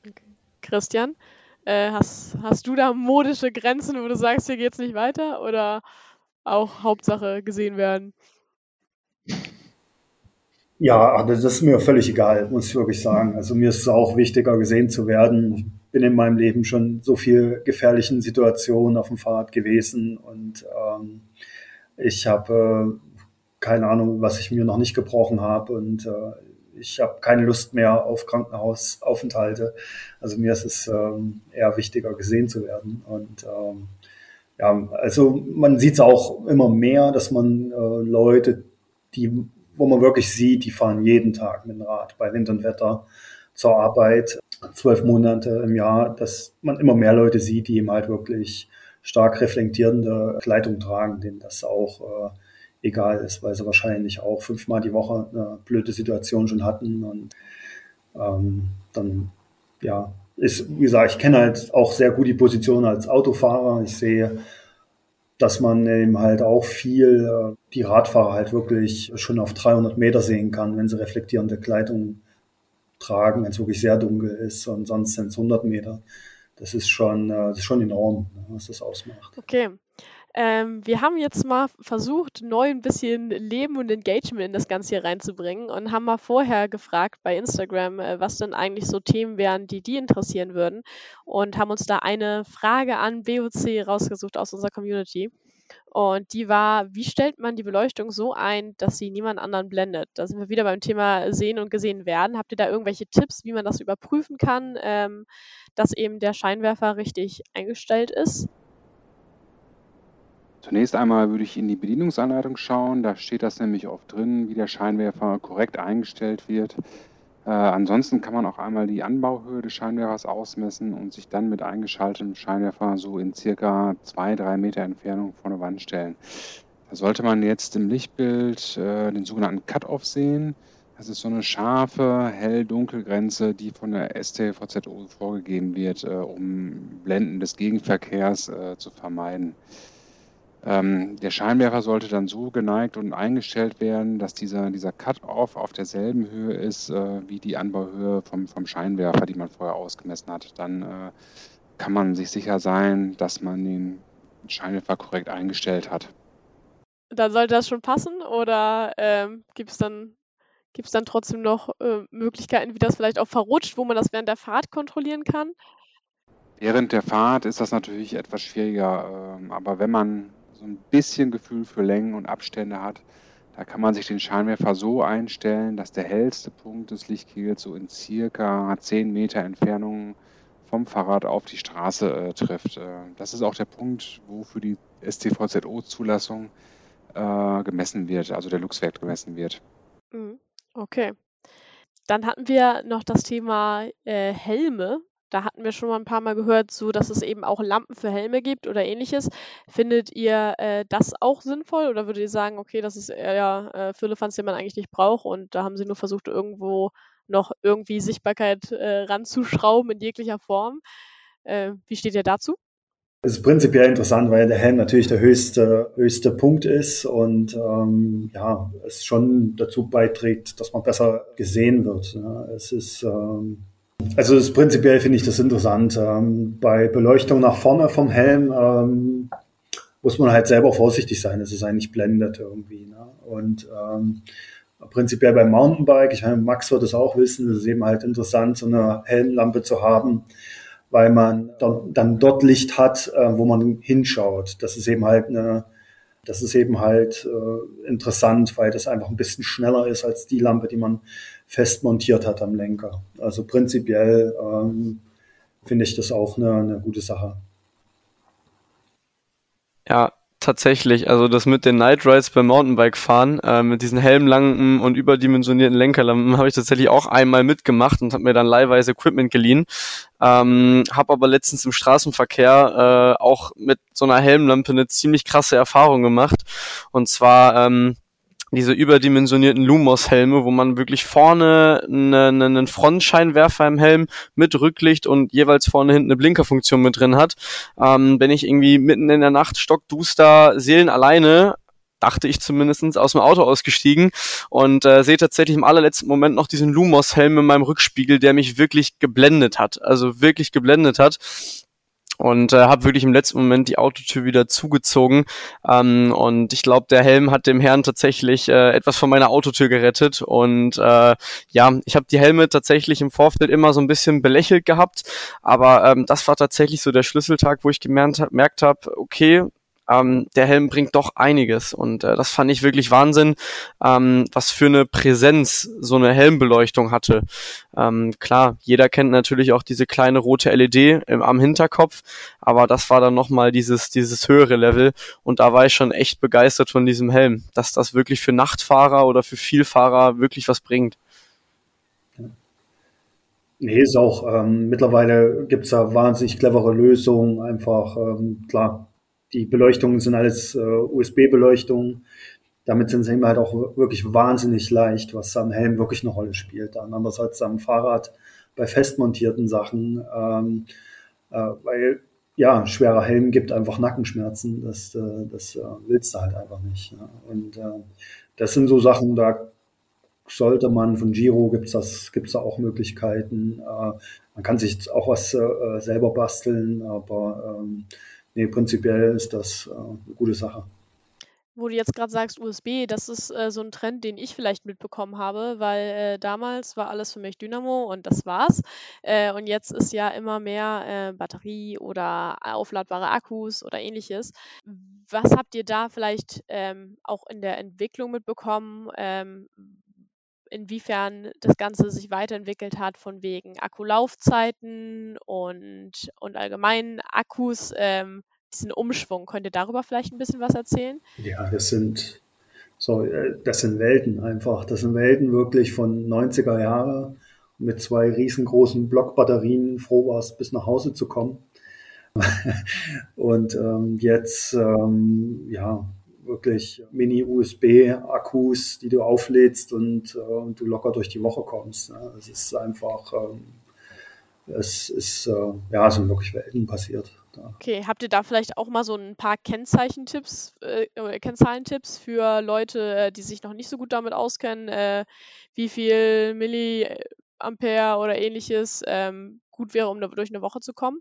Okay. Christian, äh, hast, hast du da modische Grenzen, wo du sagst, hier geht's nicht weiter? Oder auch Hauptsache gesehen werden? Ja, also das ist mir völlig egal, muss ich wirklich sagen. Also mir ist es auch wichtiger, gesehen zu werden. Ich bin in meinem Leben schon so viel gefährlichen Situationen auf dem Fahrrad gewesen und ähm, ich habe äh, keine Ahnung, was ich mir noch nicht gebrochen habe und äh, ich habe keine Lust mehr auf Krankenhausaufenthalte. Also mir ist es ähm, eher wichtiger, gesehen zu werden. Und ähm, ja, also man sieht es auch immer mehr, dass man äh, Leute, die, wo man wirklich sieht, die fahren jeden Tag mit dem Rad bei Wind und Wetter zur Arbeit, zwölf Monate im Jahr, dass man immer mehr Leute sieht, die eben halt wirklich stark reflektierende Kleidung tragen, denen das auch äh, egal ist, weil sie wahrscheinlich auch fünfmal die Woche eine blöde Situation schon hatten. Und ähm, dann, ja, ist, wie gesagt, ich kenne halt auch sehr gut die Position als Autofahrer. Ich sehe, dass man eben halt auch viel äh, die Radfahrer halt wirklich schon auf 300 Meter sehen kann, wenn sie reflektierende Kleidung tragen, wenn es wirklich sehr dunkel ist und sonst sind es 100 Meter. Das ist schon, äh, das ist schon enorm, ne, was das ausmacht. Okay. Ähm, wir haben jetzt mal versucht, neu ein bisschen Leben und Engagement in das Ganze hier reinzubringen und haben mal vorher gefragt bei Instagram, äh, was denn eigentlich so Themen wären, die die interessieren würden und haben uns da eine Frage an BOC rausgesucht aus unserer Community. Und die war, wie stellt man die Beleuchtung so ein, dass sie niemand anderen blendet? Da sind wir wieder beim Thema sehen und gesehen werden. Habt ihr da irgendwelche Tipps, wie man das überprüfen kann, ähm, dass eben der Scheinwerfer richtig eingestellt ist? Zunächst einmal würde ich in die Bedienungsanleitung schauen. Da steht das nämlich oft drin, wie der Scheinwerfer korrekt eingestellt wird. Äh, ansonsten kann man auch einmal die Anbauhöhe des Scheinwerfers ausmessen und sich dann mit eingeschaltetem Scheinwerfer so in circa zwei, drei Meter Entfernung von der Wand stellen. Da sollte man jetzt im Lichtbild äh, den sogenannten Cut-Off sehen. Das ist so eine scharfe Hell-Dunkel-Grenze, die von der STVZO vorgegeben wird, äh, um Blenden des Gegenverkehrs äh, zu vermeiden. Ähm, der Scheinwerfer sollte dann so geneigt und eingestellt werden, dass dieser, dieser Cut-Off auf derselben Höhe ist äh, wie die Anbauhöhe vom, vom Scheinwerfer, die man vorher ausgemessen hat. Dann äh, kann man sich sicher sein, dass man den Scheinwerfer korrekt eingestellt hat. Dann sollte das schon passen oder ähm, gibt es dann, gibt's dann trotzdem noch äh, Möglichkeiten, wie das vielleicht auch verrutscht, wo man das während der Fahrt kontrollieren kann? Während der Fahrt ist das natürlich etwas schwieriger, ähm, aber wenn man so ein bisschen Gefühl für Längen und Abstände hat, da kann man sich den Scheinwerfer so einstellen, dass der hellste Punkt des Lichtkegels so in circa 10 Meter Entfernung vom Fahrrad auf die Straße äh, trifft. Äh, das ist auch der Punkt, wo für die STVZO-Zulassung äh, gemessen wird, also der Luxwert gemessen wird. Mhm. Okay. Dann hatten wir noch das Thema äh, Helme. Da hatten wir schon mal ein paar Mal gehört, so dass es eben auch Lampen für Helme gibt oder ähnliches. Findet ihr äh, das auch sinnvoll oder würdet ihr sagen, okay, das ist eher äh, Firlefanz, den man eigentlich nicht braucht und da haben sie nur versucht, irgendwo noch irgendwie Sichtbarkeit äh, ranzuschrauben in jeglicher Form? Äh, wie steht ihr dazu? Es ist prinzipiell interessant, weil der Helm natürlich der höchste, höchste Punkt ist und ähm, ja, es schon dazu beiträgt, dass man besser gesehen wird. Ja. Es ist ähm, also das prinzipiell finde ich das interessant. Ähm, bei Beleuchtung nach vorne vom Helm ähm, muss man halt selber vorsichtig sein, dass es eigentlich blendet irgendwie. Ne? Und ähm, prinzipiell beim Mountainbike, ich meine, Max wird es auch wissen, es ist eben halt interessant, so eine Helmlampe zu haben, weil man dann, dann dort Licht hat, äh, wo man hinschaut. Das ist eben halt eine, das ist eben halt äh, interessant, weil das einfach ein bisschen schneller ist als die Lampe, die man fest montiert hat am Lenker. Also prinzipiell ähm, finde ich das auch eine, eine gute Sache. Ja, tatsächlich. Also das mit den Night Rides beim Mountainbike fahren, äh, mit diesen helmlangen und überdimensionierten Lenkerlampen *laughs* habe ich tatsächlich auch einmal mitgemacht und habe mir dann leihweise Equipment geliehen. Ähm, habe aber letztens im Straßenverkehr äh, auch mit so einer Helmlampe eine ziemlich krasse Erfahrung gemacht. Und zwar ähm, diese überdimensionierten Lumos-Helme, wo man wirklich vorne einen, einen Frontscheinwerfer im Helm mit Rücklicht und jeweils vorne hinten eine Blinkerfunktion mit drin hat. Ähm, wenn ich irgendwie mitten in der Nacht stockduster Seelen alleine dachte ich zumindestens aus dem Auto ausgestiegen und äh, sehe tatsächlich im allerletzten Moment noch diesen Lumos-Helm in meinem Rückspiegel, der mich wirklich geblendet hat. Also wirklich geblendet hat und äh, habe wirklich im letzten Moment die Autotür wieder zugezogen. Ähm, und ich glaube, der Helm hat dem Herrn tatsächlich äh, etwas von meiner Autotür gerettet. Und äh, ja, ich habe die Helme tatsächlich im Vorfeld immer so ein bisschen belächelt gehabt, aber ähm, das war tatsächlich so der Schlüsseltag, wo ich gemerkt habe, hab, okay, ähm, der Helm bringt doch einiges und äh, das fand ich wirklich Wahnsinn, ähm, was für eine Präsenz so eine Helmbeleuchtung hatte. Ähm, klar, jeder kennt natürlich auch diese kleine rote LED im, am Hinterkopf, aber das war dann nochmal dieses, dieses höhere Level und da war ich schon echt begeistert von diesem Helm, dass das wirklich für Nachtfahrer oder für Vielfahrer wirklich was bringt. Nee, ist auch, ähm, mittlerweile gibt's da wahnsinnig clevere Lösungen, einfach, ähm, klar, die Beleuchtungen sind alles äh, USB-Beleuchtungen. Damit sind sie halt auch wirklich wahnsinnig leicht, was am Helm wirklich eine Rolle spielt. Anders als am Fahrrad bei festmontierten Sachen, ähm, äh, weil ja, schwerer Helm gibt einfach Nackenschmerzen. Das, äh, das äh, willst du halt einfach nicht. Ja. Und äh, das sind so Sachen, da sollte man von Giro gibt's das, gibt's da auch Möglichkeiten. Äh, man kann sich auch was selber basteln, aber ähm, nee, prinzipiell ist das äh, eine gute Sache. Wo du jetzt gerade sagst USB, das ist äh, so ein Trend, den ich vielleicht mitbekommen habe, weil äh, damals war alles für mich Dynamo und das war's. Äh, und jetzt ist ja immer mehr äh, Batterie oder aufladbare Akkus oder ähnliches. Was habt ihr da vielleicht ähm, auch in der Entwicklung mitbekommen? Ähm, inwiefern das Ganze sich weiterentwickelt hat von wegen Akkulaufzeiten und, und allgemein Akkus, ähm, diesen Umschwung. Könnt ihr darüber vielleicht ein bisschen was erzählen? Ja, das sind, so, äh, das sind Welten einfach. Das sind Welten wirklich von 90er Jahre mit zwei riesengroßen Blockbatterien froh warst, bis nach Hause zu kommen. *laughs* und ähm, jetzt, ähm, ja, wirklich Mini-USB-Akkus, die du auflädst und, äh, und, du locker durch die Woche kommst. Ne? Es ist einfach, ähm, es ist, äh, ja, es sind wirklich Welten passiert. Ja. Okay, habt ihr da vielleicht auch mal so ein paar Kennzeichentipps, äh, Kennzahlentipps für Leute, äh, die sich noch nicht so gut damit auskennen, äh, wie viel Milliampere oder ähnliches ähm, gut wäre, um durch eine Woche zu kommen?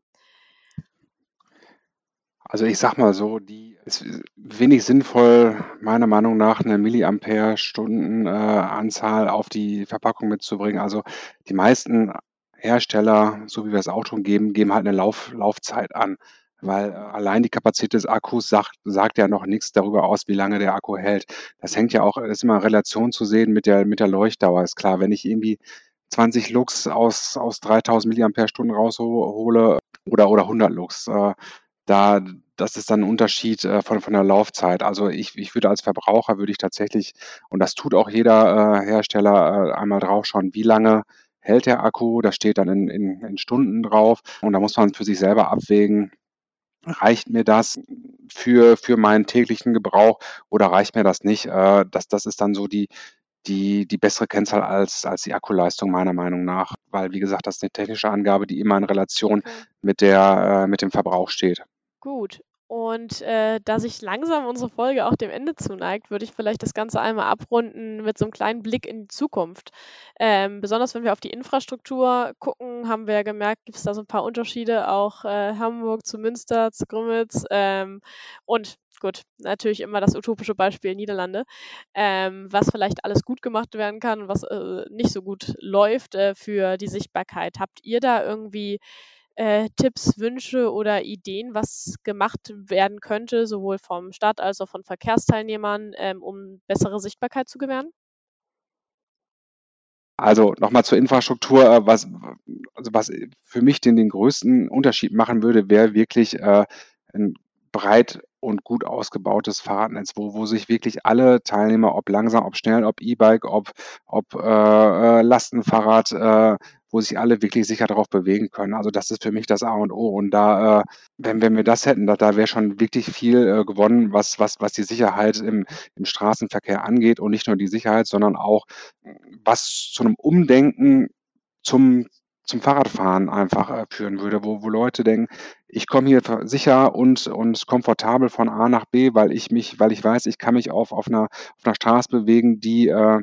Also ich sag mal so, die ist wenig sinnvoll, meiner Meinung nach, eine Milliampere-Stunden, äh, auf die Verpackung mitzubringen. Also die meisten Hersteller, so wie wir es auch schon geben, geben halt eine Lauf Laufzeit an, weil äh, allein die Kapazität des Akkus sagt, sagt ja noch nichts darüber aus, wie lange der Akku hält. Das hängt ja auch, ist immer in Relation zu sehen mit der, mit der Leuchtdauer. Ist klar, wenn ich irgendwie 20 Lux aus, aus 3000 Milliampere-Stunden raushole oder, oder 100 Lux, äh, da, das ist dann ein Unterschied äh, von, von der Laufzeit. Also ich, ich würde als Verbraucher, würde ich tatsächlich, und das tut auch jeder äh, Hersteller, äh, einmal draufschauen, wie lange hält der Akku, das steht dann in, in, in Stunden drauf und da muss man für sich selber abwägen, reicht mir das für, für meinen täglichen Gebrauch oder reicht mir das nicht? Äh, das, das ist dann so die, die, die bessere Kennzahl als, als die Akkuleistung meiner Meinung nach, weil wie gesagt, das ist eine technische Angabe, die immer in Relation Okay. mit, der, äh, mit dem Verbrauch steht. Gut. Und äh, da sich langsam unsere Folge auch dem Ende zuneigt, würde ich vielleicht das Ganze einmal abrunden mit so einem kleinen Blick in die Zukunft. Ähm, besonders wenn wir auf die Infrastruktur gucken, haben wir ja gemerkt, gibt es da so ein paar Unterschiede, auch äh, Hamburg zu Münster, zu Grümitz ähm, und gut, natürlich immer das utopische Beispiel Niederlande, ähm, was vielleicht alles gut gemacht werden kann und was äh, nicht so gut läuft äh, für die Sichtbarkeit. Habt ihr da irgendwie äh, Tipps, Wünsche oder Ideen, was gemacht werden könnte, sowohl vom Staat als auch von Verkehrsteilnehmern, ähm, um bessere Sichtbarkeit zu gewähren? Also nochmal zur Infrastruktur, äh, was, also was für mich den, den größten Unterschied machen würde, wäre wirklich äh, ein breit und gut ausgebautes Fahrradnetz, wo, wo sich wirklich alle Teilnehmer, ob langsam, ob schnell, ob E-Bike, ob, ob äh, äh, Lastenfahrrad, äh, wo sich alle wirklich sicher darauf bewegen können. Also das ist für mich das A und O. Und da, äh, wenn, wenn wir das hätten, da, da wäre schon wirklich viel äh, gewonnen, was, was, was die Sicherheit im, im Straßenverkehr angeht. Und nicht nur die Sicherheit, sondern auch was zu einem Umdenken zum, zum Fahrradfahren einfach äh, führen würde, wo, wo Leute denken, ich komme hier sicher und, und komfortabel von A nach B, weil ich mich, weil ich weiß, ich kann mich auf, auf einer, auf einer Straße bewegen, die, äh,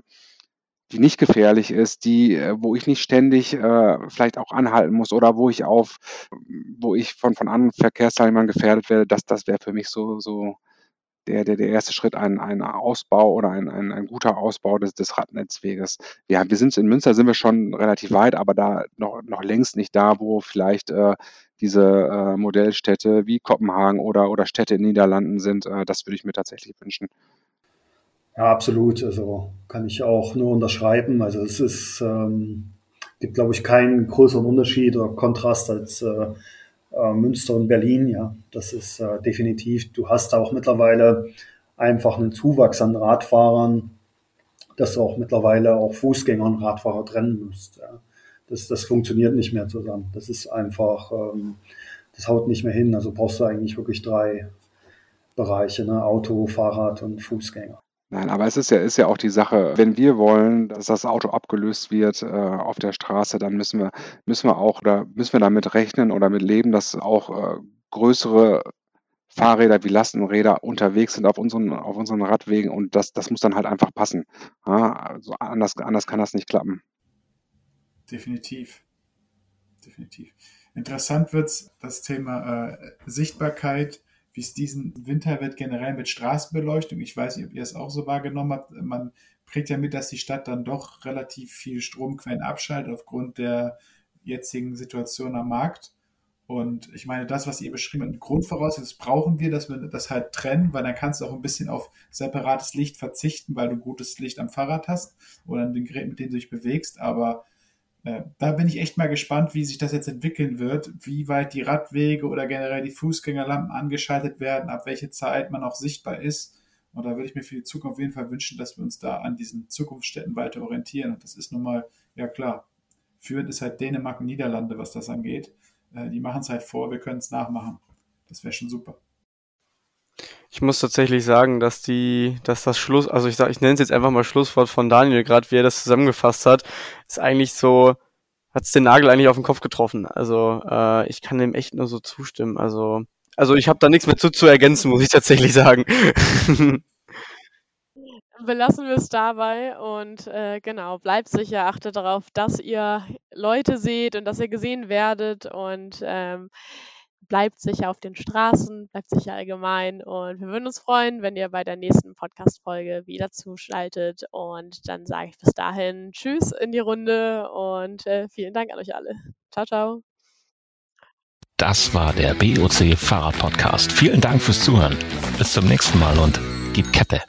die nicht gefährlich ist, die, äh, wo ich nicht ständig äh, vielleicht auch anhalten muss oder wo ich auf, wo ich von, von anderen Verkehrsteilnehmern gefährdet werde, das, das wäre für mich so, so der, der, der erste Schritt ein, ein Ausbau oder ein, ein, ein guter Ausbau des, des Radnetzweges. Ja, wir sind in Münster sind wir schon relativ weit, aber da noch, noch längst nicht da, wo vielleicht äh, diese äh, Modellstädte wie Kopenhagen oder, oder Städte in den Niederlanden sind. Äh, das würde ich mir tatsächlich wünschen. Ja, absolut. Also kann ich auch nur unterschreiben. Also es ist, ähm, gibt, glaube ich, keinen größeren Unterschied oder Kontrast als äh, äh, Münster und Berlin. Ja, das ist äh, definitiv. Du hast auch mittlerweile einfach einen Zuwachs an Radfahrern, dass du auch mittlerweile auch Fußgänger und Radfahrer trennen musst. Ja. Das, das funktioniert nicht mehr zusammen. Das ist einfach, ähm, das haut nicht mehr hin. Also brauchst du eigentlich wirklich drei Bereiche, ne? Auto, Fahrrad und Fußgänger. Nein, aber es ist ja, ist ja auch die Sache, wenn wir wollen, dass das Auto abgelöst wird äh, auf der Straße, dann müssen wir, müssen wir auch oder müssen wir damit rechnen oder mit leben, dass auch äh, größere Fahrräder wie Lastenräder unterwegs sind auf unseren, auf unseren Radwegen und das, das muss dann halt einfach passen. Ja, also anders, anders kann das nicht klappen. Definitiv. Definitiv. Interessant wird's das Thema äh, Sichtbarkeit, wie es diesen Winter wird generell mit Straßenbeleuchtung. Ich weiß nicht, ob ihr es auch so wahrgenommen habt. Man kriegt ja mit, dass die Stadt dann doch relativ viel Stromquellen abschaltet aufgrund der jetzigen Situation am Markt. Und ich meine, das, was ihr beschrieben habt, Grundvoraussetzung, brauchen wir, dass wir das halt trennen, weil dann kannst du auch ein bisschen auf separates Licht verzichten, weil du gutes Licht am Fahrrad hast oder an den Geräten, mit denen du dich bewegst. Aber da bin ich echt mal gespannt, wie sich das jetzt entwickeln wird, wie weit die Radwege oder generell die Fußgängerlampen angeschaltet werden, ab welche Zeit man auch sichtbar ist. Und da würde ich mir für die Zukunft auf jeden Fall wünschen, dass wir uns da an diesen Zukunftsstätten weiter orientieren. Und das ist nun mal, ja klar, führend ist halt Dänemark und Niederlande, was das angeht. Äh, die machen es halt vor, wir können es nachmachen. Das wäre schon super. Ich muss tatsächlich sagen, dass die, dass das Schluss, also ich sag, ich nenne es jetzt einfach mal Schlusswort von Daniel, gerade wie er das zusammengefasst hat, ist eigentlich so, hat's den Nagel eigentlich auf den Kopf getroffen. Also äh, ich kann dem echt nur so zustimmen. Also, also ich habe da nichts mehr zu, zu ergänzen, muss ich tatsächlich sagen. *laughs* Belassen wir es dabei und äh, genau, bleibt sicher, achtet darauf, dass ihr Leute seht und dass ihr gesehen werdet und ähm, bleibt sicher auf den Straßen, bleibt sicher allgemein und wir würden uns freuen, wenn ihr bei der nächsten Podcast-Folge wieder zuschaltet und dann sage ich bis dahin Tschüss in die Runde und äh, vielen Dank an euch alle. Ciao, ciao. Das war der BOC Fahrrad Podcast. Vielen Dank fürs Zuhören. Bis zum nächsten Mal und gib Kette.